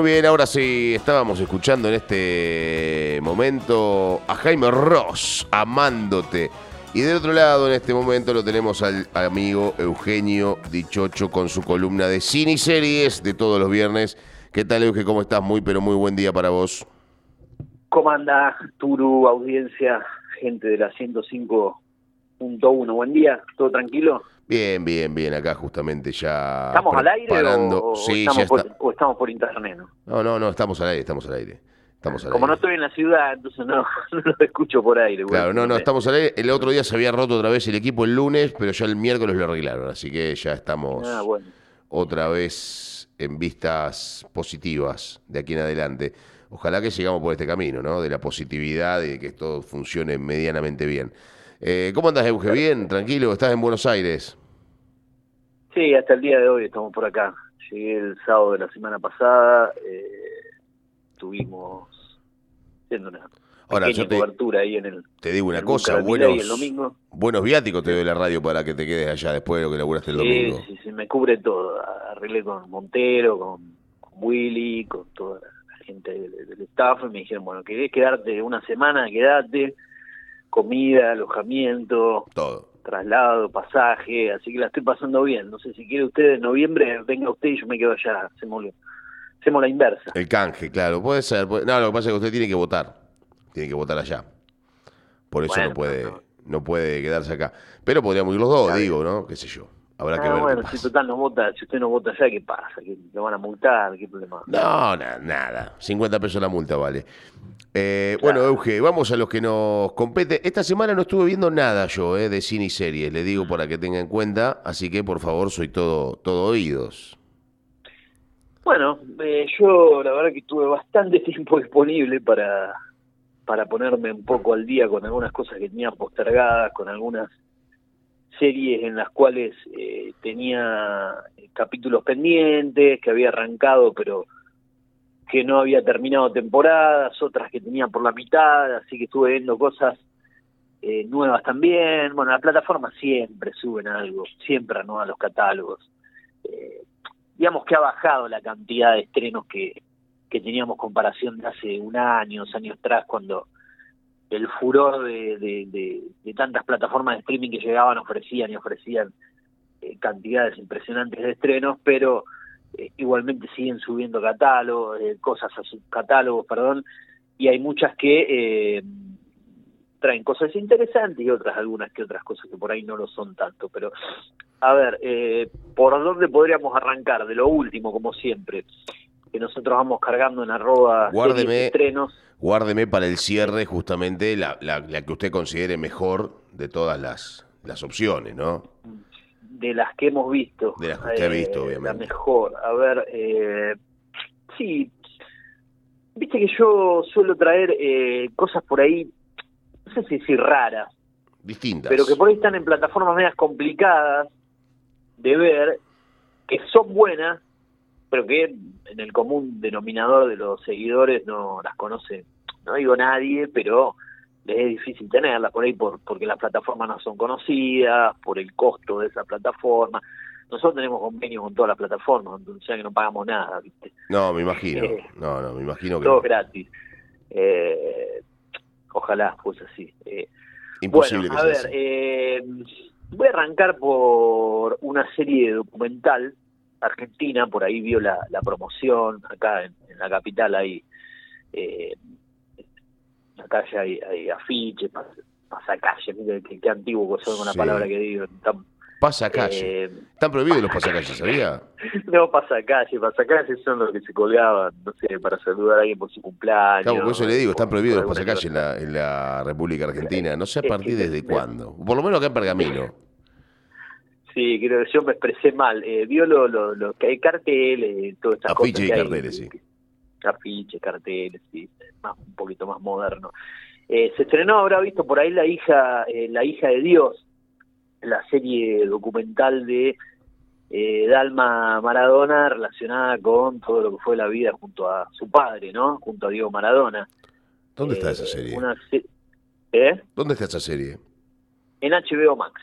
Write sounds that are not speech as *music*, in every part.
Muy bien, ahora sí, estábamos escuchando en este momento a Jaime Ross, amándote. Y del otro lado, en este momento, lo tenemos al amigo Eugenio Dichocho con su columna de cine y series de todos los viernes. ¿Qué tal, Eugenio? ¿Cómo estás? Muy, pero muy buen día para vos. ¿Cómo anda, Turu, audiencia, gente de la 105.1? Buen día, ¿todo tranquilo? Bien, bien, bien. Acá justamente ya. ¿Estamos al aire o, sí, estamos ya por, está. o estamos por internet? ¿no? No, no, no, estamos al aire, estamos al aire. Estamos al Como no estoy en la ciudad, entonces no, *laughs* no lo escucho por aire. güey. Claro, no, no, estamos al aire. El otro día se había roto otra vez el equipo el lunes, pero ya el miércoles lo arreglaron. Así que ya estamos Ah, bueno. otra vez en vistas positivas de aquí en adelante. Ojalá que sigamos por este camino, ¿no? De la positividad y de que todo funcione medianamente bien. Eh, ¿Cómo andas, Euge? ¿Bien? ¿Tranquilo? ¿Estás en Buenos Aires? Sí, hasta el día de hoy estamos por acá. Llegué el sábado de la semana pasada, eh, tuvimos haciendo una Ahora, pequeña yo te- cobertura ahí en el Te digo una cosa, buenos, el domingo. buenos viáticos te doy la radio para que te quedes allá después de lo que laburaste el Sí, domingo. sí, sí, me cubre todo. Arreglé con Montero, con, con Willy, con toda la gente del, del staff. Y me dijeron, bueno, querés quedarte una semana, quedate. Comida, alojamiento, Todo. Traslado, pasaje. Así que la estoy pasando bien. No sé si quiere usted en noviembre, venga usted y yo me quedo allá. Hacemos, hacemos la inversa. El canje, claro, puede ser. puede- No, lo que pasa es que usted tiene que votar. Tiene que votar allá. Por eso Bueno, no puede no. puede quedarse acá. Pero podríamos ir los dos, digo, ¿no? Qué sé yo. Habrá que Ah, ver bueno, si total no vota, si usted no vota allá, ¿qué pasa? ¿Que lo van a multar? ¿Qué problema? No, na- nada. 50 pesos la multa vale. Eh, Claro. Bueno, Euge, vamos a los que nos compete. Esta semana no estuve viendo nada yo eh, de cine y series, le digo para que tenga en cuenta. Así que, por favor, soy todo, todo oídos. Bueno, eh, yo la verdad que tuve bastante *laughs* tiempo disponible para, para ponerme un poco al día con algunas cosas que tenía postergadas, con algunas series en las cuales eh, tenía capítulos pendientes, que había arrancado pero que no había terminado temporadas, otras que tenía por la mitad, así que estuve viendo cosas eh, nuevas también. Bueno, las plataformas siempre suben algo, siempre renuevan los catálogos. Eh, digamos que ha bajado la cantidad de estrenos que, que teníamos comparación de hace un año, dos años atrás, cuando el furor de, de, tantas plataformas de streaming que llegaban ofrecían y ofrecían eh, cantidades impresionantes de estrenos, pero eh, igualmente siguen subiendo catálogos, eh, cosas a sus catálogos, perdón, y hay muchas que eh, traen cosas interesantes y otras algunas que otras cosas que por ahí no lo son tanto, pero a ver, ¿por dónde podríamos arrancar? De lo último, como siempre, que nosotros vamos cargando en arroba Guárdeme. estrenos. Guárdeme para el cierre justamente la, la- la que usted considere mejor de todas las, las opciones, ¿no? de las que hemos visto. De las que usted ha visto, La obviamente. mejor. A ver, eh, sí. Viste que yo suelo traer eh, cosas por ahí, no sé si decir raras, Distintas. pero que por ahí están en plataformas medias complicadas de ver, que son buenas, pero que en el común denominador de los seguidores no las conoce, no digo nadie, pero les es difícil tenerlas por ahí por, porque las plataformas no son conocidas, por el costo de esa plataforma. Nosotros tenemos convenio con todas las plataformas, o sea que no pagamos nada, ¿viste? No, me imagino. Eh, No, no, me imagino que Todo no. gratis. Eh, ojalá fuese así. Eh, imposible bueno, que a sea ver, así. eh, voy a arrancar por una serie documental argentina, por ahí vio la, la promoción, acá en, en la capital hay, eh, acá ya hay, hay afiches, pas- pasacalle, mire qué, qué antiguo que la Sí. palabra que digo, tan- Pasacalle. eh, Están prohibidos los pasacalles, ¿sabía? *laughs* no pasacalle, pasacalle son los que se colgaban, no sé, para saludar a alguien por su cumpleaños. Claro, por eso le digo, están prohibidos los pasacalles en la, en la República Argentina. No sé a Es partir que- desde cuándo. Por lo menos acá en Pergamino. Sí, creo que yo me expresé mal. Eh, vio lo, lo, lo que hay carteles, todas estas cosas. Afiches y hay, carteles, sí. Afiches, carteles, sí, más, un poquito más moderno. Eh, se estrenó, habrá visto por ahí la hija, eh, la hija de Dios, la serie documental de eh, Dalma Maradona relacionada con todo lo que fue la vida junto a su padre, ¿no? Junto a Diego Maradona. ¿Dónde está esa serie? Una se- ¿Eh? ¿Dónde está esa serie? en HBO Max.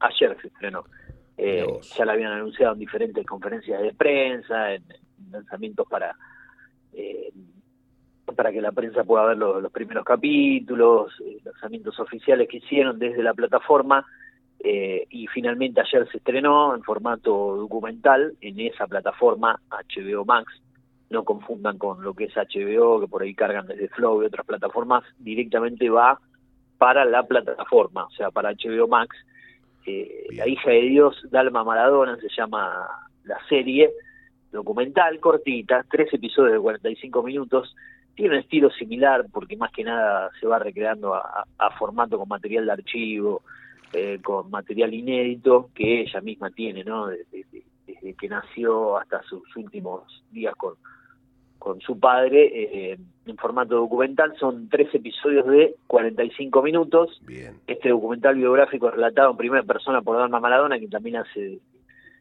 Ayer se estrenó. Eh, ya la habían anunciado en diferentes conferencias de prensa, en, en lanzamientos para, eh, para que la prensa pueda ver los primeros capítulos, eh, lanzamientos oficiales que hicieron desde la plataforma. Eh, y finalmente ayer se estrenó en formato documental en esa plataforma HBO Max. No confundan con lo que es HBO, que por ahí cargan desde Flow y otras plataformas, directamente va para la plataforma, o sea, para HBO Max. Eh, la hija de Dios, Dalma Maradona, se llama la serie, documental, cortita, tres episodios de 45 minutos, tiene un estilo similar porque más que nada se va recreando a, formato con material de archivo, eh, con material inédito que ella misma tiene, ¿no? Desde, que nació hasta sus últimos días con, con su padre eh, en formato documental. Son tres episodios de 45 minutos. Este documental biográfico relatado en primera persona por Dalma Maradona, que también hace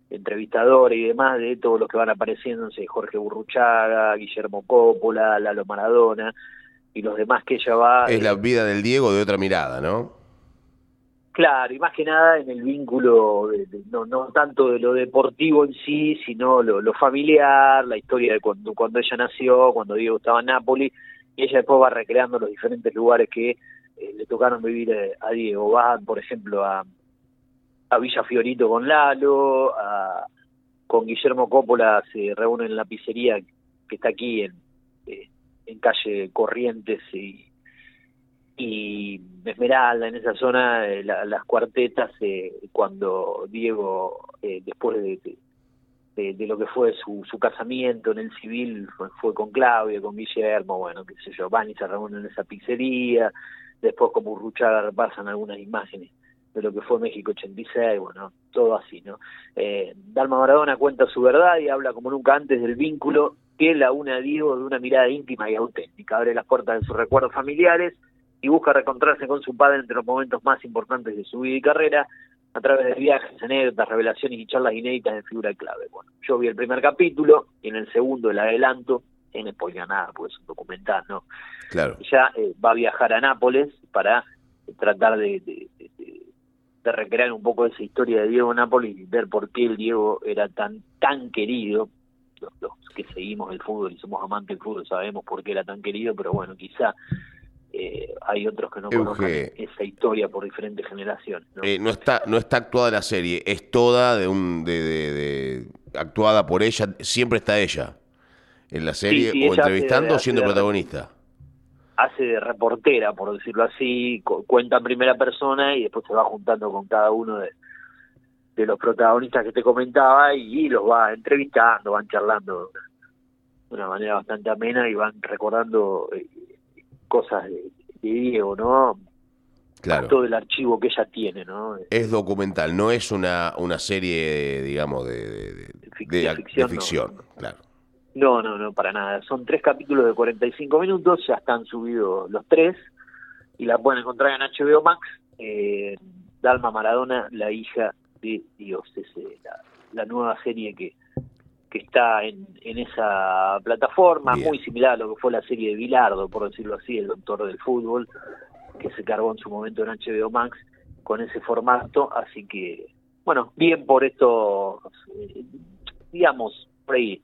entrevistador y demás de todos los que van apareciendo, Jorge Burruchaga, Guillermo Coppola, Lalo Maradona y los demás que ella va... Es la eh, vida del Diego de otra mirada, ¿no? Claro, y más que nada en el vínculo, no, no tanto de lo deportivo en sí, sino lo, familiar, la historia de cuando, cuando ella nació, cuando Diego estaba en Nápoles, y ella después va recreando los diferentes lugares que eh, le tocaron vivir eh, a Diego. Va, por ejemplo, a, a Villa Fiorito con Lalo, con Guillermo Coppola se reúnen en la pizzería que está aquí en, eh, en calle Corrientes y, y Esmeralda, en esa zona, eh, las cuartetas, eh, cuando Diego, después de, de, lo que fue su, su casamiento en el civil, fue, con Claudia, con Guillermo, bueno, qué sé yo, van y se reúnen en esa pizzería, después como Ruchaga repasan algunas imágenes de lo que fue México 86, bueno, todo así, ¿no? Eh, Dalma Maradona cuenta su verdad y habla como nunca antes del vínculo que la une a Diego de una mirada íntima y auténtica. Abre las puertas de sus recuerdos familiares y busca reencontrarse con su padre entre los momentos más importantes de su vida y carrera a través de viajes, anécdotas, revelaciones y charlas inéditas de figura clave. Bueno, yo vi el primer capítulo y en el segundo el adelanto, en spoiler nada, pues es un documental, ¿no? Claro. Ya eh, va a viajar a Nápoles para tratar de, de recrear un poco esa historia de Diego Napoli y ver por qué el Diego era tan tan querido. Los, que seguimos el fútbol y somos amantes del fútbol sabemos por qué era tan querido, pero bueno, quizá eh, hay otros que no conocen esa historia por diferentes generaciones. ¿no? Eh, no está no está actuada la serie, es toda de un de, de, actuada por ella, siempre está ella en la serie o entrevistando o siendo protagonista hace de reportera, por decirlo así, cuenta en primera persona y después se va juntando con cada uno de, de los protagonistas que te comentaba y, los va entrevistando, van charlando de una manera bastante amena y van recordando eh, cosas de, Diego, ¿no? Claro. Todo el archivo que ella tiene, ¿no? Es documental, no es una, una serie, digamos, de, de, ficción, claro. No, no, no, para nada. Son tres capítulos de 45 minutos, ya están subidos los tres y la pueden encontrar en HBO Max. Eh, Dalma Maradona, la hija de Dios, es eh, la, nueva serie que, que está en, en esa plataforma, muy similar a lo que fue la serie de Bilardo, por decirlo así, el doctor del fútbol, que se cargó en su momento en HBO Max con ese formato, así que, bueno, bien por esto, eh, digamos, por ahí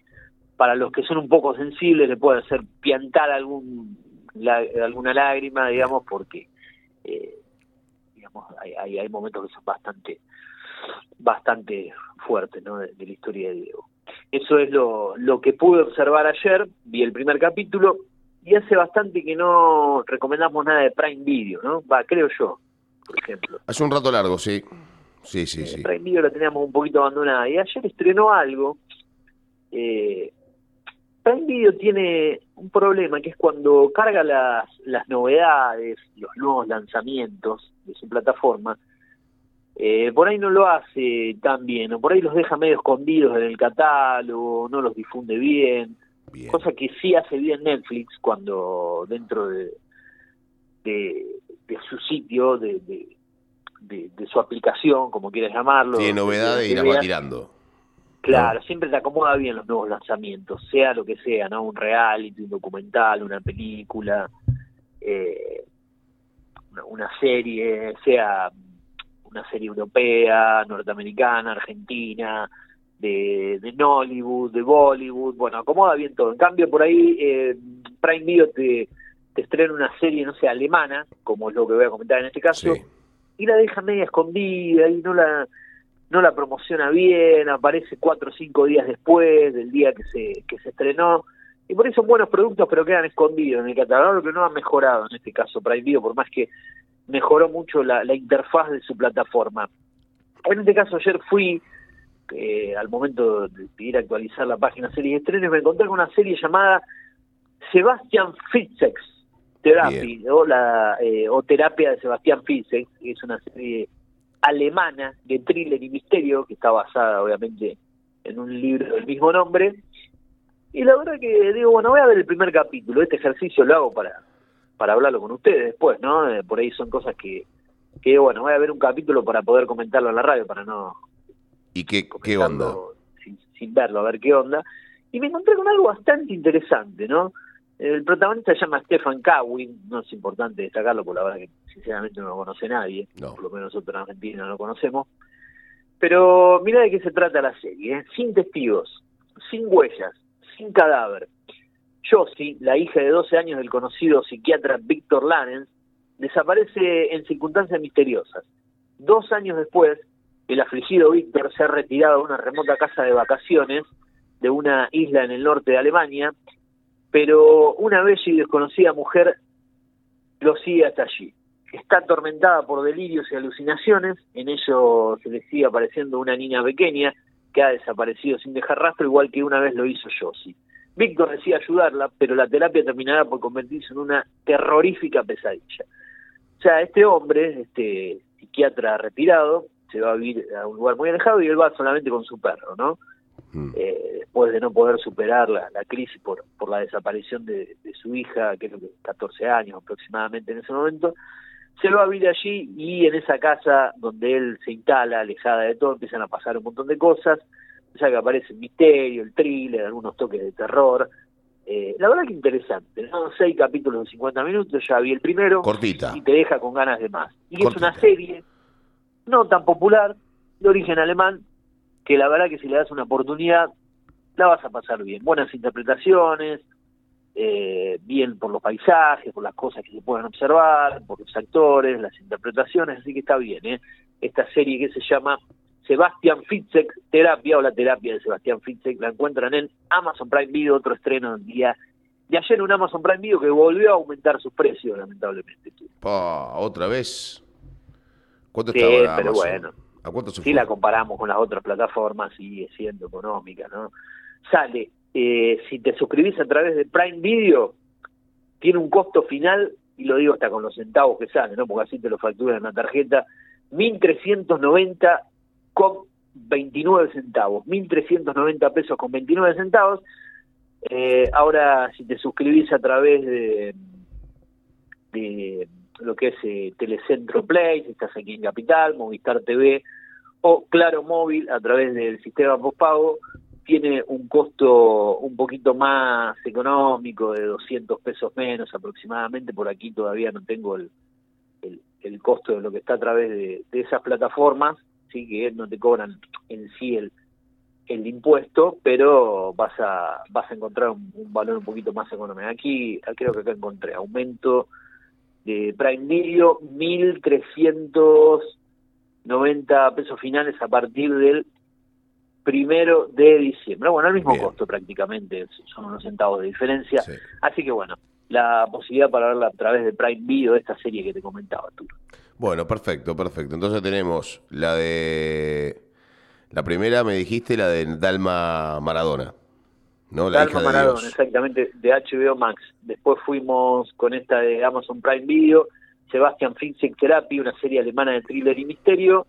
para los que son un poco sensibles le puede hacer piantar algún alguna lágrima, digamos, porque eh, digamos hay, hay, momentos que son bastante bastante fuertes ¿no? de, la historia de Diego. Eso es lo, lo que pude observar ayer, vi el primer capítulo y hace bastante que no recomendamos nada de Prime Video, ¿no? Va, creo yo, por ejemplo. Hace un rato largo, sí. Sí, sí, sí. Prime Video lo teníamos un poquito abandonada y ayer estrenó algo eh, Prime Video tiene un problema que es cuando carga las, las novedades, los nuevos lanzamientos de su plataforma, eh, por ahí no lo hace tan bien, o por ahí los deja medio escondidos en el catálogo, no los difunde bien, cosa que sí hace bien Netflix cuando dentro de, de, su sitio, de, de, su aplicación, como quieras llamarlo. Tiene novedades y las va tirando. Claro, siempre te acomoda bien los nuevos lanzamientos, sea lo que sea, ¿no? Un reality, un documental, una película, eh, una, serie, sea una serie europea, norteamericana, argentina, de, de Nollywood, de Bollywood, bueno, acomoda bien todo. En cambio, por ahí eh, Prime Video te, te estrena una serie, no sé, alemana, como es lo que voy a comentar en este caso, y la deja media escondida y no la no la promociona bien, aparece cuatro o cinco días después del día que se, que se estrenó, y por eso son buenos productos, pero quedan escondidos en el catálogo, que no ha mejorado en este caso Prime Video, por más que mejoró mucho la, la interfaz de su plataforma. En este caso ayer fui, eh, al momento de ir a actualizar la página serie de estrenos, me encontré con una serie llamada Sebastian Fitzek Therapy, o, la, eh, o Terapia de Sebastián Fitzek, que es una serie alemana de thriller y misterio, que está basada obviamente en un libro del mismo nombre. Y la verdad que digo, bueno, voy a ver el primer capítulo, este ejercicio lo hago para, para hablarlo con ustedes después, ¿no? Eh, por ahí son cosas que, que, bueno, voy a ver un capítulo para poder comentarlo en la radio, para no... ¿Y qué, qué onda? Sin, sin verlo, a ver qué onda. Y me encontré con algo bastante interesante, ¿no? El protagonista se llama Stefan Kawin, no es importante destacarlo, porque la verdad que sinceramente no lo conoce nadie, por lo menos nosotros en Argentina no lo conocemos. Pero mira de qué se trata la serie, ¿eh? sin testigos, sin huellas, sin cadáver. Josie, la hija de 12 años del conocido psiquiatra Víctor Lanens, desaparece en circunstancias misteriosas. Dos años después, el afligido Víctor se ha retirado a una remota casa de vacaciones de una isla en el norte de Alemania pero una bella y desconocida mujer lo sigue hasta allí. Está atormentada por delirios y alucinaciones, en ello se le sigue apareciendo una niña pequeña que ha desaparecido sin dejar rastro, igual que una vez lo hizo Josie. Víctor decía ayudarla, pero la terapia terminará por convertirse en una terrorífica pesadilla. O sea, este hombre, este psiquiatra retirado, se va a vivir a un lugar muy alejado y él va solamente con su perro, ¿no? Mm. Eh, después de no poder superar la, crisis por, por la desaparición de, su hija, que es de 14 años aproximadamente en ese momento, se va a vivir allí y en esa casa donde él se instala, alejada de todo, empiezan a pasar un montón de cosas, ya que aparece el misterio, el thriller, algunos toques de terror. Eh, la verdad que interesante, ¿no? Seis capítulos de 50 minutos, ya vi el primero. Cortita. Y te deja con ganas de más. Y es una serie no tan popular, de origen alemán, que la verdad que si le das una oportunidad, la vas a pasar bien. Buenas interpretaciones, eh, bien por los paisajes, por las cosas que se pueden observar, por los actores, las interpretaciones, así que está bien. ¿eh? Esta serie que se llama Sebastian Fitzek, Terapia o la terapia de Sebastián Fitzek, la encuentran en Amazon Prime Video, otro estreno del día de ayer un Amazon Prime Video que volvió a aumentar sus precios, lamentablemente. ¿Otra vez? ¿Cuánto sí, está pero bueno si la comparamos con las otras plataformas, sigue siendo económica, ¿no? Sale, eh, si te suscribís a través de Prime Video, tiene un costo final, y lo digo hasta con los centavos que sale, ¿no? Porque así te lo facturan en la tarjeta, 1.390 con 29 centavos, 1.390 pesos con 29 centavos. Eh, ahora, si te suscribís a través de, de lo que es eh, Telecentro Play, si estás aquí en Capital, Movistar TV o Claro Móvil a través del sistema postpago, tiene un costo un poquito más económico, de 200 pesos menos aproximadamente. Por aquí todavía no tengo el, el, costo de lo que está a través de, esas plataformas, sí que no te cobran en sí el, el impuesto, pero vas a vas a encontrar un, un valor un poquito más económico. Aquí creo que acá encontré aumento de Prime Video, 1.390 pesos finales a partir del primero de diciembre. Bueno, el mismo costo prácticamente, son unos centavos de diferencia. Así que bueno, la posibilidad para verla a través de Prime Video, esta serie que te comentaba tú. Bueno, perfecto, perfecto. Entonces tenemos la de... La primera me dijiste, la de Dalma Maradona. ¿no? La hija Maradona, exactamente, de HBO Max. Después fuimos con esta de Amazon Prime Video, Sebastian Fitzek Therapy, una serie alemana de thriller y misterio.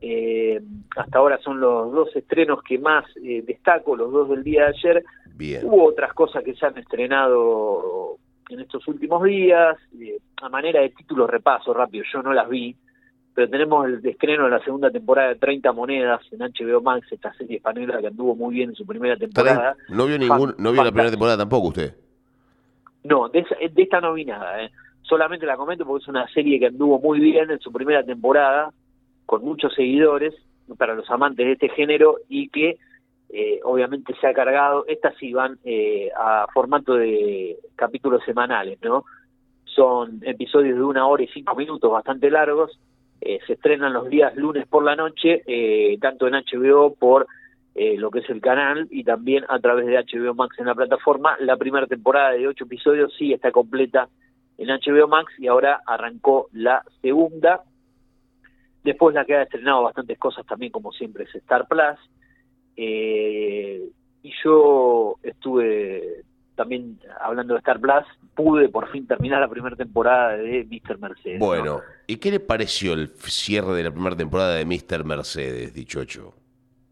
Eh, hasta ahora son los dos estrenos que más eh, destaco, los dos del día de ayer. Bien. Hubo otras cosas que se han estrenado en estos últimos días, eh, a manera de título repaso rápido, yo no las vi, pero tenemos el estreno de la segunda temporada de 30 monedas en HBO Max, esta serie española que anduvo muy bien en su primera temporada. ¿No vio ningún, no vio la primera temporada tampoco usted? No, de, esta no vi nada, ¿eh? solamente la comento porque es una serie que anduvo muy bien en su primera temporada, con muchos seguidores para los amantes de este género y que eh, obviamente se ha cargado, estas sí van eh, a formato de capítulos semanales, ¿no? Son episodios de una hora y cinco minutos, bastante largos, eh, se estrenan los días lunes por la noche, tanto en HBO por lo que es el canal y también a través de HBO Max en la plataforma. La primera temporada de ocho episodios sí está completa en HBO Max y ahora arrancó la segunda. Después la que ha estrenado bastantes cosas también, como siempre, es Star Plus. Eh, y yo estuve también hablando de Star Plus, pude por fin terminar la primera temporada de Mr. Mercedes. Bueno, ¿y qué le pareció el cierre de la primera temporada de Mr. Mercedes, dichocho?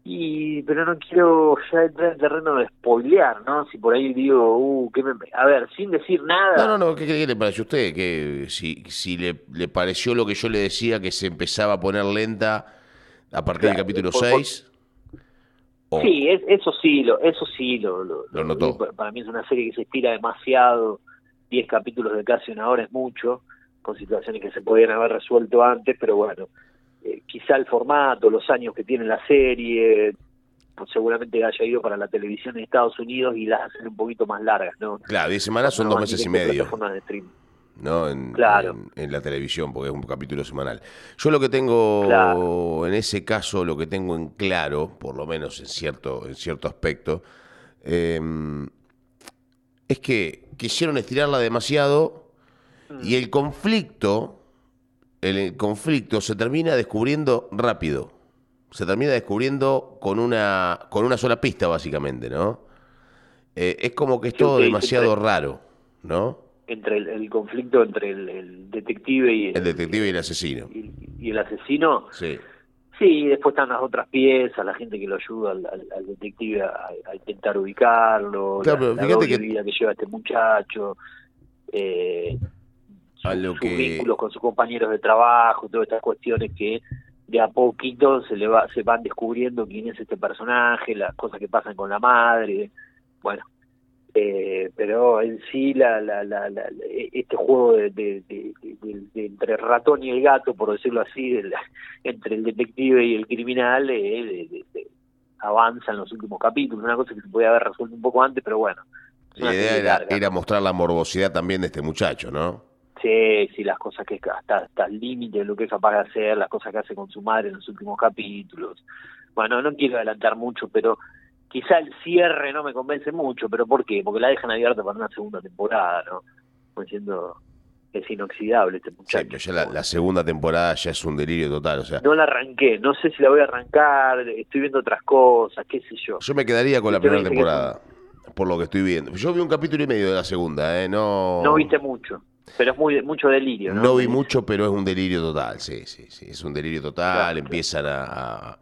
Y, pero no quiero ya entrar en terreno de spoilear, ¿no? Si por ahí digo, uh, ¿qué me... A ver, sin decir nada... No, no, no, ¿qué, le pareció a usted? Que si, si le, le, pareció lo que yo le decía, que se empezaba a poner lenta a partir del capítulo 6... Sí, eso sí, lo, eso sí lo, lo, notó. Para mí es una serie que se estira demasiado, 10 capítulos de casi una hora es mucho, con situaciones que se podían haber resuelto antes, pero bueno, eh, quizá el formato, los años que tiene la serie, pues seguramente haya ido para la televisión en Estados Unidos y las hacen un poquito más largas, ¿no? Claro, 10 semanas son dos meses y medio. De. ¿No? En, claro. en, la televisión, porque es un capítulo semanal. Yo lo que tengo, en ese caso, lo que tengo en claro, por lo menos en cierto, en cierto aspecto, em, es que quisieron estirarla demasiado mm. y el conflicto, el conflicto se termina descubriendo rápido. Se termina descubriendo con una, con una sola pista, básicamente, ¿no? Eh, es como que es todo demasiado raro, ¿no? Entre el, conflicto entre el, detective y el, detective y el asesino. y, el asesino sí. sí después están las otras piezas la gente que lo ayuda al, detective a, intentar ubicarlo claro, la, que... vida que lleva este muchacho eh, sus, vínculos con sus compañeros de trabajo todas estas cuestiones que de a poquito se le va se van descubriendo quién es este personaje las cosas que pasan con la madre bueno eh, pero en sí la, la, la, este juego de, de, entre el ratón y el gato por decirlo así entre el detective y el criminal eh, avanza en los últimos capítulos. Una cosa que se podía haber resuelto un poco antes pero bueno la idea era, mostrar la morbosidad también de este muchacho no sí sí las cosas que hasta hasta el límite de lo que es capaz de hacer las cosas que hace con su madre en los últimos capítulos. Bueno no quiero adelantar mucho pero quizá el cierre no me convence mucho, pero ¿por qué? Porque la dejan abierta para una segunda temporada, ¿no? Como diciendo, es inoxidable este muchacho. Sí, ya la, segunda temporada ya es un delirio total, o sea. No la arranqué, no sé si la voy a arrancar, estoy viendo otras cosas, qué sé yo. Yo me quedaría con la primera temporada, por lo que estoy viendo. Yo vi un capítulo y medio de la segunda, ¿eh? No... No viste mucho. Pero es muy mucho delirio, ¿no? No vi mucho, pero es un delirio total, sí, sí, sí. Es un delirio total, empiezan a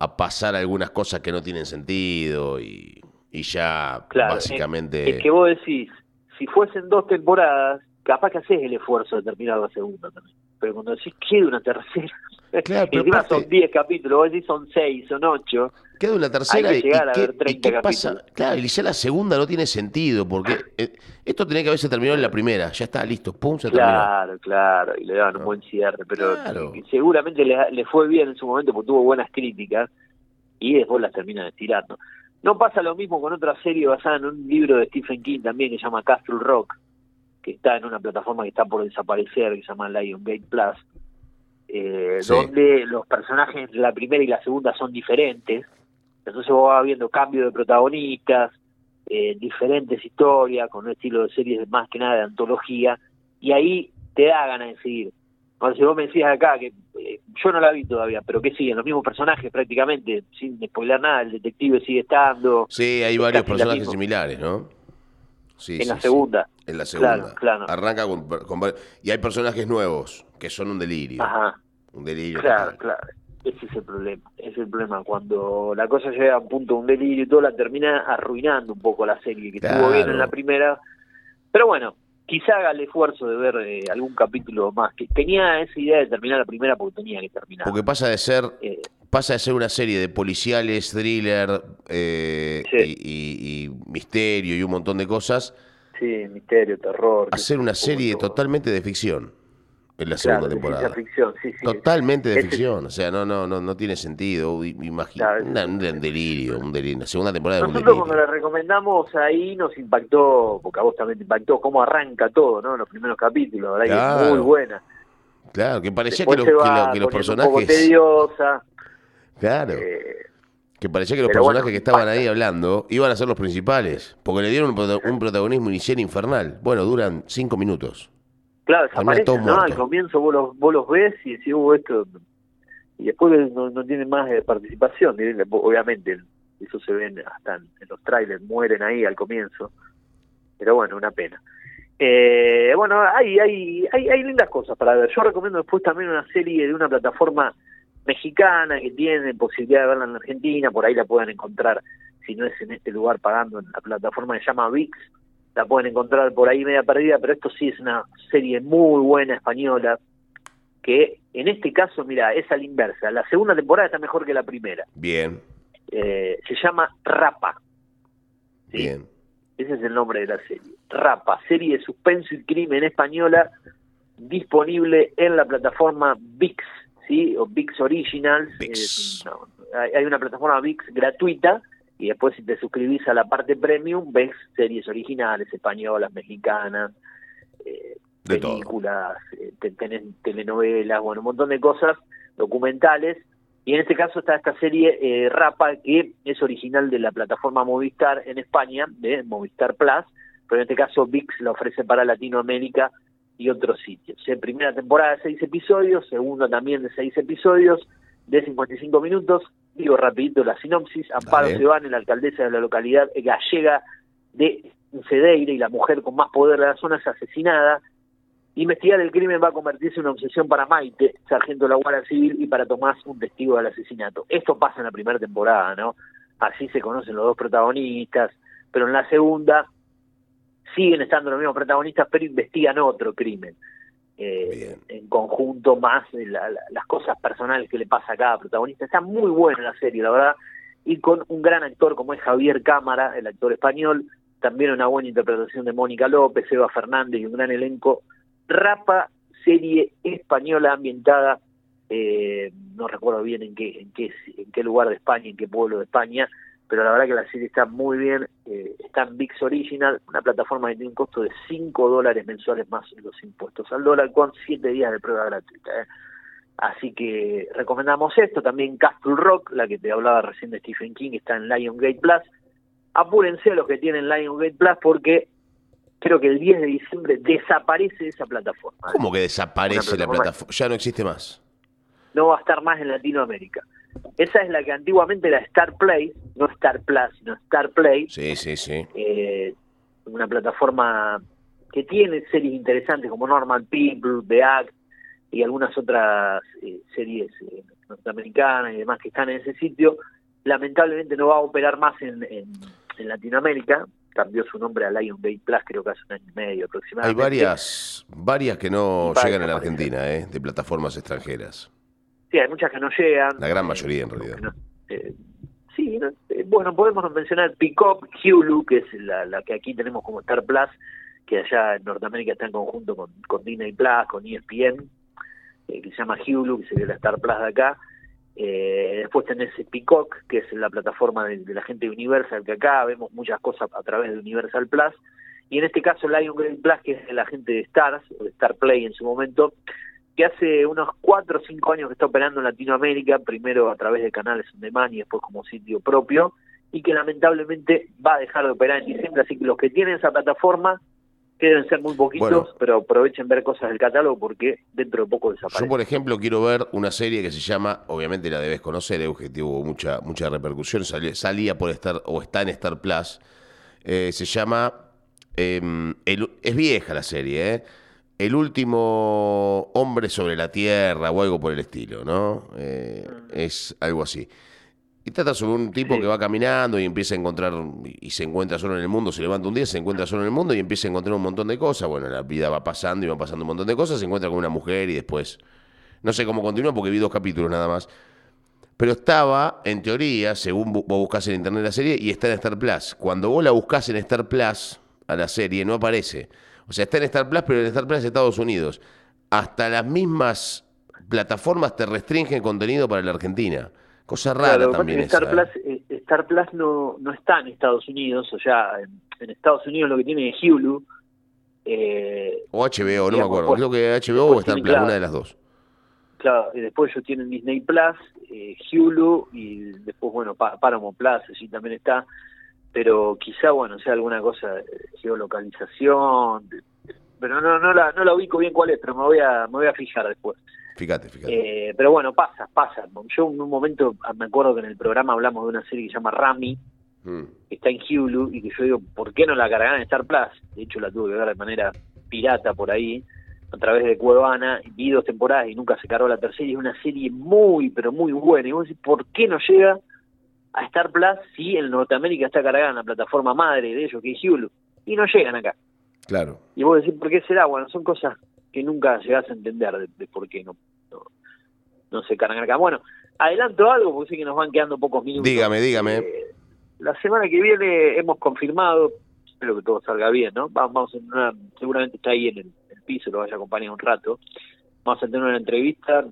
a pasar algunas cosas que no tienen sentido y, ya básicamente... Es, que vos decís, si fuesen dos temporadas, capaz que haces el esfuerzo de terminar la segunda también. Pero cuando decís queda una tercera, *laughs* claro, pero encima son 10 capítulos, vos decís son 6, son 8. Queda una tercera y, qué, pasa? Claro, y ya la segunda no tiene sentido, porque eh, esto tenía que haberse terminado en la primera, ya está, listo, pum, se terminó. Claro, claro, y le daban un buen cierre, pero seguramente le, le, fue bien en su momento porque tuvo buenas críticas y después las terminan estirando. No pasa lo mismo con otra serie basada en un libro de Stephen King también que se llama Castle Rock, que está en una plataforma que está por desaparecer, que se llama Lion Gate Plus, eh, donde los personajes entre la primera y la segunda son diferentes. Entonces vos vas viendo cambio de protagonistas, eh, diferentes historias, con un estilo de series más que nada de antología, y ahí te da ganas de seguir. Cuando si vos me decías acá que eh, yo no la vi todavía, pero que siguen los mismos personajes prácticamente, sin spoiler nada, el detective sigue estando. Sí, hay varios personajes similares, ¿no? Sí, en la segunda. En la segunda. Claro, Arranca con, Y hay personajes nuevos que son un delirio. Ajá. Un delirio. Claro, claro. Ese es el problema. Ese es el problema. Cuando la cosa llega a un punto de un delirio y todo, la termina arruinando un poco la serie, que estuvo bien en la primera. Pero bueno, quizá haga el esfuerzo de ver eh, algún capítulo más. Que tenía esa idea de terminar la primera porque tenía que terminar. Porque pasa de ser eh, pasa de ser una serie de policiales, thriller eh, y, misterio y un montón de cosas. Sí, misterio, terror. A ser una serie totalmente de ficción. En la segunda Claro, de temporada. ciencia ficción, sí, sí. Totalmente de ficción, o sea, no, no, no, no tiene sentido. Imagina, Claro, un delirio, un delirio. La segunda temporada es un Nosotros delirio. cuando la recomendamos ahí nos impactó, porque a vos también te impactó, cómo arranca todo, ¿no? Los primeros capítulos, ¿verdad? Claro. es muy buena. Claro, que parecía que los, se que va lo- que los poniendo un poco personajes. tediosa. Claro. eh, Que parecía que los Pero personajes bueno, que estaban ahí hablando iban a ser los principales, porque le dieron un, un protagonismo inicial infernal. Bueno, duran cinco minutos. Claro, desaparecen, ¿no? Al comienzo vos los, vos los ves y decís, uh, esto... Y después no, no tienen más eh, participación, obviamente, eso se ven hasta en, en los trailers, mueren ahí al comienzo. Pero bueno, una pena. Eh, bueno, hay, hay, hay, hay lindas cosas para ver. Yo recomiendo después también una serie de una plataforma mexicana que tiene posibilidad de verla en Argentina, por ahí la pueden encontrar, si no es en este lugar pagando en la plataforma que se llama VIX, la pueden encontrar por ahí media perdida, pero esto sí es una serie muy buena española, que en este caso, mira, es a la inversa. La segunda temporada está mejor que la primera. Bien, Eh, se llama Rapa. ¿sí? bien. Ese es el nombre de la serie. Rapa, serie de suspenso y crimen española, disponible en la plataforma VIX, ¿sí? O VIX Originals. VIX. Hay una plataforma VIX gratuita y después si te suscribís a la parte premium, ves series originales, españolas, mexicanas, eh, De películas, eh, te- tenés telenovelas, bueno, un montón de cosas, documentales. Y en este caso está esta serie eh, Rapa, que es original de la plataforma Movistar en España, de Movistar Plus, pero en este caso VIX la ofrece para Latinoamérica y otros sitios. Primera temporada de seis episodios, segunda también de seis episodios, de 55 minutos. Digo rapidito la sinopsis. Amparo. Sebane, la alcaldesa de la localidad gallega de Cedeire y la mujer con más poder de la zona es asesinada. Investigar el crimen va a convertirse en una obsesión para Maite, sargento de la Guardia Civil, y para Tomás, un testigo del asesinato. Esto pasa en la primera temporada, ¿no? Así se conocen los dos protagonistas, pero en la segunda siguen estando los mismos protagonistas, pero investigan otro crimen. Eh, en conjunto más la- la- las cosas personales que le pasa a cada protagonista. Está muy buena la serie, la verdad, y con un gran actor como es Javier Cámara, el actor español, también una buena interpretación de Mónica López, Eva Fernández y un gran elenco. Rapa, serie española ambientada, eh, no recuerdo bien en qué, en qué en qué lugar de España, en qué pueblo de España, pero la verdad que la serie está muy bien, eh, está en VIX Original, una plataforma que tiene un costo de 5 dólares mensuales más los impuestos al dólar con 7 días de prueba gratuita. ¿eh? Así que recomendamos esto, también Castle Rock, la que te hablaba recién de Stephen King, está en Lionsgate Plus. Apúrense a los que tienen Lionsgate Plus porque creo que el 10 de diciembre desaparece esa plataforma. ¿Cómo que desaparece la plataforma? Ya no existe más. no va a estar más en Latinoamérica. Esa es la que antiguamente era Star Play, no Star Plus, sino Star Play, Sí, sí, sí. eh, una plataforma que tiene series interesantes como Normal People, The Act y algunas otras eh, series eh, norteamericanas y demás que están en ese sitio. Lamentablemente no va a operar más en, en- en Latinoamérica. Cambió su nombre a Lionsgate Plus, creo que hace un año y medio Hay aproximadamente. varias, varias que no llegan a la. Argentina, ¿eh? de plataformas extranjeras. Sí, hay muchas que no llegan. La gran Eh, mayoría, en realidad. no, eh, sí, no, eh, bueno, podemos mencionar Pickup, Hulu, que es la, la que aquí tenemos como Star Plus, que allá en Norteamérica está en conjunto con, con Disney Plus, con ESPN, eh, que se llama Hulu, que sería la Star Plus de acá. Eh, después tenés Peacock, que es la plataforma de, de la gente de Universal, que acá vemos muchas cosas a través de Universal Plus. Y en este caso Lionsgate Plus, que es de la gente de Stars, o de Star Play en su momento, que hace unos 4 o 5 años que está operando en Latinoamérica, primero a través de canales on demand y después como sitio propio, y que lamentablemente va a dejar de operar en diciembre, así que los que tienen esa plataforma, que deben ser muy poquitos, Bueno. pero aprovechen ver cosas del catálogo porque dentro de poco desaparece. Yo, por ejemplo, quiero ver una serie que se llama, obviamente la debes conocer, Euge, tuvo mucha, mucha repercusión, salió- salía por Star, o está en Star Plus, eh, se llama, eh, el- es vieja la serie, ¿eh? El último hombre sobre la Tierra o algo por el estilo, ¿no? Eh, es algo así. Y trata sobre un tipo Sí. que va caminando y empieza a encontrar, y se encuentra solo en el mundo, se levanta un día, se encuentra solo en el mundo y empieza a encontrar un montón de cosas. Bueno, la vida va pasando y va pasando un montón de cosas, se encuentra con una mujer y después, no sé cómo continúa porque vi dos capítulos nada más. Pero estaba, en teoría, según vos buscás en internet la serie, y está en Star Plus. Cuando vos la buscás en Star Plus, a la serie, no aparece. O sea, está en Star Plus, pero en Star Plus de Estados Unidos. hasta las mismas plataformas te restringen contenido para la Argentina. Cosa rara Claro, también es que Star esa, ¿eh? Plus, eh, Star Plus no, no está en Estados Unidos, o sea, en, en Estados Unidos lo que tiene es Hulu. Eh, O HBO, no me acuerdo. pues, Creo que HBO o Star Plus, claro. una de las dos. claro, y después ellos tienen Disney Plus, eh, Hulu y después, bueno, Pa- Paramount Plus, sí también está. Pero quizá, bueno, sea alguna cosa de geolocalización. de- pero no, no, la, no la ubico bien cuál es, pero me voy a, me voy a fijar después. Fíjate, fíjate. Eh, pero bueno, pasa, pasa. Yo en un momento ah, me acuerdo que en el programa hablamos de una serie que se llama Rami, Mm. que está en Hulu, y que yo digo, ¿por qué no la cargaron en Star Plus? De hecho, la tuve que ver de manera pirata por ahí, a través de Cuevana, y vi dos temporadas y nunca se cargó la tercera, y es una serie muy, pero muy buena. Y vos decís, ¿por qué no llega a Star Plus si en Norteamérica está cargada en la plataforma madre de ellos, que es Hulu? Y no llegan acá. Claro. Y vos decís, ¿por qué será? Bueno, son cosas que nunca llegás a entender de, de por qué no, no, no se cargan acá. Bueno, adelanto algo porque sé que nos van quedando pocos minutos. Dígame, dígame. Eh, la semana que viene hemos confirmado, espero que todo salga bien, ¿no? Vamos, tener una, seguramente está ahí en el, el piso, lo vaya a acompañar un rato. Vamos a tener una entrevista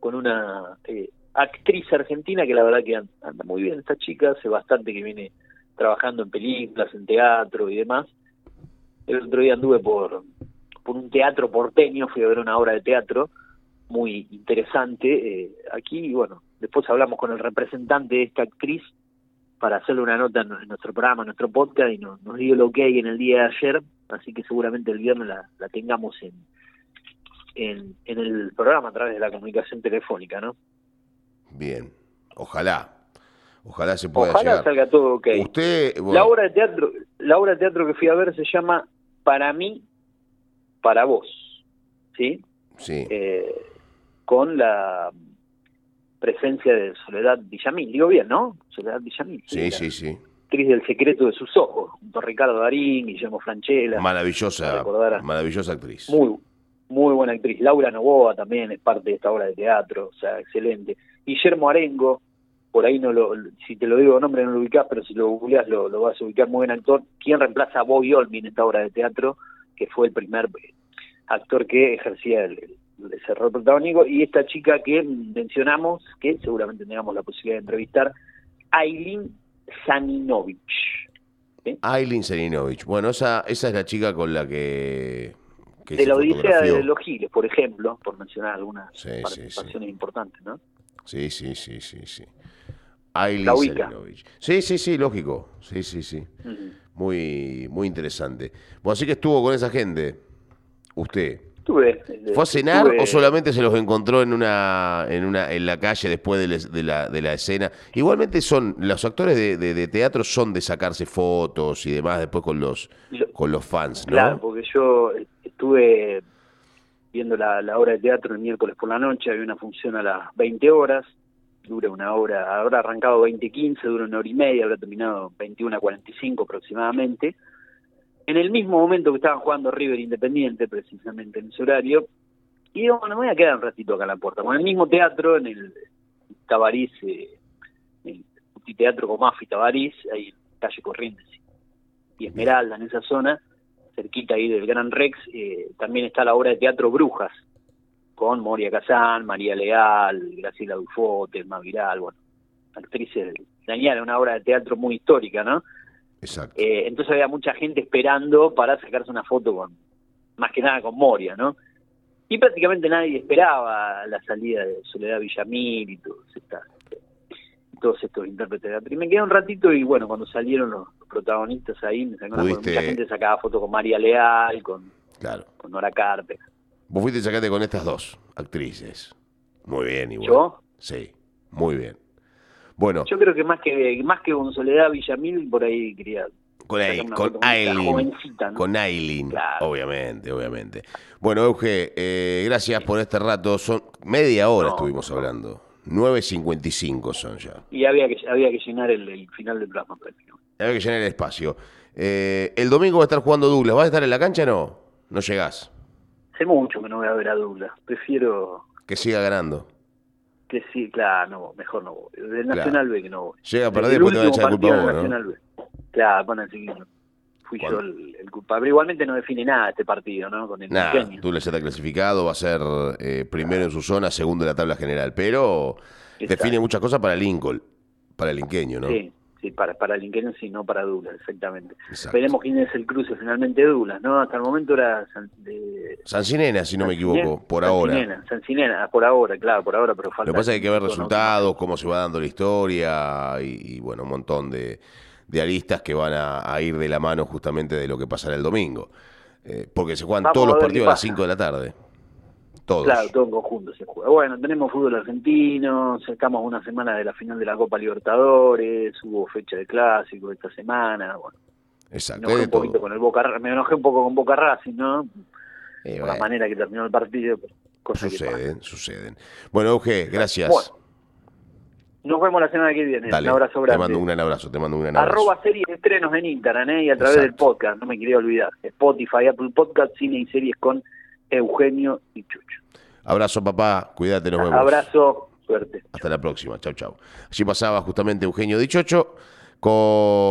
con una eh, actriz argentina que la verdad que anda, muy bien esta chica, hace bastante que viene trabajando en películas, en teatro y demás. El otro día anduve por, por un teatro porteño, fui a ver una obra de teatro muy interesante eh, aquí y bueno, después hablamos con el representante de esta actriz para hacerle una nota en, nuestro programa, en nuestro podcast y nos, nos dio lo que hay en el día de ayer, así que seguramente el viernes la, la tengamos en, en, en el programa a través de la comunicación telefónica, ¿no? Bien. Ojalá. Ojalá se pueda Ojalá llegar. salga todo ok. Usted, bueno, La obra de teatro, la obra de teatro que fui a ver se llama Para mí, para vos, ¿sí? sí. Eh, con la presencia de Soledad Villamil, digo bien, ¿no? Soledad Villamil. sí, sí, sí. Actriz del secreto de sus ojos, junto a Ricardo Darín, Guillermo Franchella, Maravillosa, maravillosa actriz. muy, muy buena actriz. Laura Novoa también es parte de esta obra de teatro, o sea, excelente. Guillermo Arengo, por ahí no lo, si te lo digo nombre no lo ubicás, pero si lo googleás lo, lo vas a ubicar, muy buen actor. ¿Quién reemplaza a Bobby Olmi en esta obra de teatro? Que fue el primer eh, actor que ejercía el, ese rol protagónico. Y esta chica que mencionamos, que seguramente tengamos la posibilidad de entrevistar, Aileen Saninovich. Aileen Selinovich. Bueno, esa, esa es la chica con la que. De la Odisea de los Giles, por ejemplo, por mencionar algunas Sí, sí, participaciones importantes, ¿no? Sí, sí, sí, sí, sí. La ubica. Sí, sí, sí, lógico. Sí, sí, sí. Muy, muy interesante. Bueno, así que estuvo con esa gente. Usted. Estuve, eh, ¿Fue a cenar estuve- o solamente se los encontró en una, en una, en la calle después de, les- de la, de la escena? Igualmente son, los actores de, de- teatro son de sacarse fotos y demás después con los, Lo- con los fans, ¿no? Claro, porque yo eh, estuve viendo la, la obra de teatro el miércoles por la noche, había una función a las 20 horas, dura una hora, habrá arrancado 20.15, dura una hora y media, habrá terminado 21.45 aproximadamente. En el mismo momento que estaban jugando River Independiente, precisamente en ese horario, y digo, bueno, me voy a quedar un ratito acá en la puerta. Con el mismo teatro, en el Tabarís, eh, el Teatro Comafi Tabarís, ahí en calle Corrientes y Esmeralda, en esa zona, cerquita ahí del Gran Rex, eh, también está la obra de teatro Brujas, con Moria Kazán, María Leal, Graciela Dufote, Elma Viral, bueno, actrices dañaron una obra de teatro muy histórica, ¿no? Exacto. Eh, entonces había mucha gente esperando para sacarse una foto con, más que nada con Moria, ¿no? Y prácticamente nadie esperaba la salida de Soledad Villamil y todos, estas, todos estos intérpretes de. Y me quedé un ratito y bueno, cuando salieron los protagonistas ahí, me sacaron mucha gente sacaba foto con María Leal, con, Claro. con Nora Carpe. Vos fuiste a sacarte con estas dos actrices. Muy bien, igual. ¿Yo? Sí, muy bien. Bueno, Yo creo que más que más que con Soledad Villamil, por ahí quería con, Aileen. Con Aileen, Claro. obviamente, obviamente. Bueno, Euge, eh, gracias por este rato. Son media hora No, estuvimos hablando. 9.55 son ya. Y había que había que llenar el, el final del programa prácticamente. Hay que llenar el espacio. Eh, el domingo va a estar jugando Douglas. ¿Vas a estar en la cancha o no? No llegás. Hace mucho que no voy a ver a Douglas. Prefiero Que siga ganando. que sí, claro, no, mejor no voy. Del Claro. Nacional B que no voy. Llega a perder, después te van a echar culpa a vos, ¿no? Nacional B. Claro, van a seguir. Fui yo el, culpable. Igualmente no define nada este partido, ¿no? Con el Nada, tú le está clasificado, va a ser eh, primero en su zona, segundo en la tabla general, pero define muchas cosas para Lincoln, para el inqueño, ¿no? Sí, sí, para, para el inqueño sí, no para Douglas, exactamente. Veremos quién es el cruce finalmente de Douglas, ¿no? Hasta el momento era San, de... Sancinena, si no me equivoco, por ahora. Sancinena, por ahora, claro, por ahora, pero falta... Lo que pasa es que hay que ver resultados, cómo se va dando la historia y bueno, un montón de de aristas que van a, ir de la mano justamente de lo que pasará el domingo. Eh, porque se juegan todos los partidos a las 5 de la tarde. Todos. Claro, todo en conjunto se juega. Bueno, tenemos fútbol argentino, estamos una semana de la final de la Copa Libertadores, hubo fecha de clásico esta semana, bueno. Exacto. Me enojé un poquito con el Boca, me enojé un poco con Boca Racing, ¿no? Eh, la manera que terminó el partido. suceden, suceden. Bueno, Euge, gracias. Nos vemos la semana que viene. un abrazo grande. Te mando un gran abrazo, te mando un gran abrazo. Arroba series estrenos en Instagram, ¿eh? Y a través del podcast, no me quería olvidar. Spotify, Apple Podcast, cine y series con Eugenio y Chucho. Abrazo, papá. Cuídate, nos vemos. Abrazo, suerte. Hasta la próxima. Chau, chau. Allí pasaba justamente Eugenio Dichocho con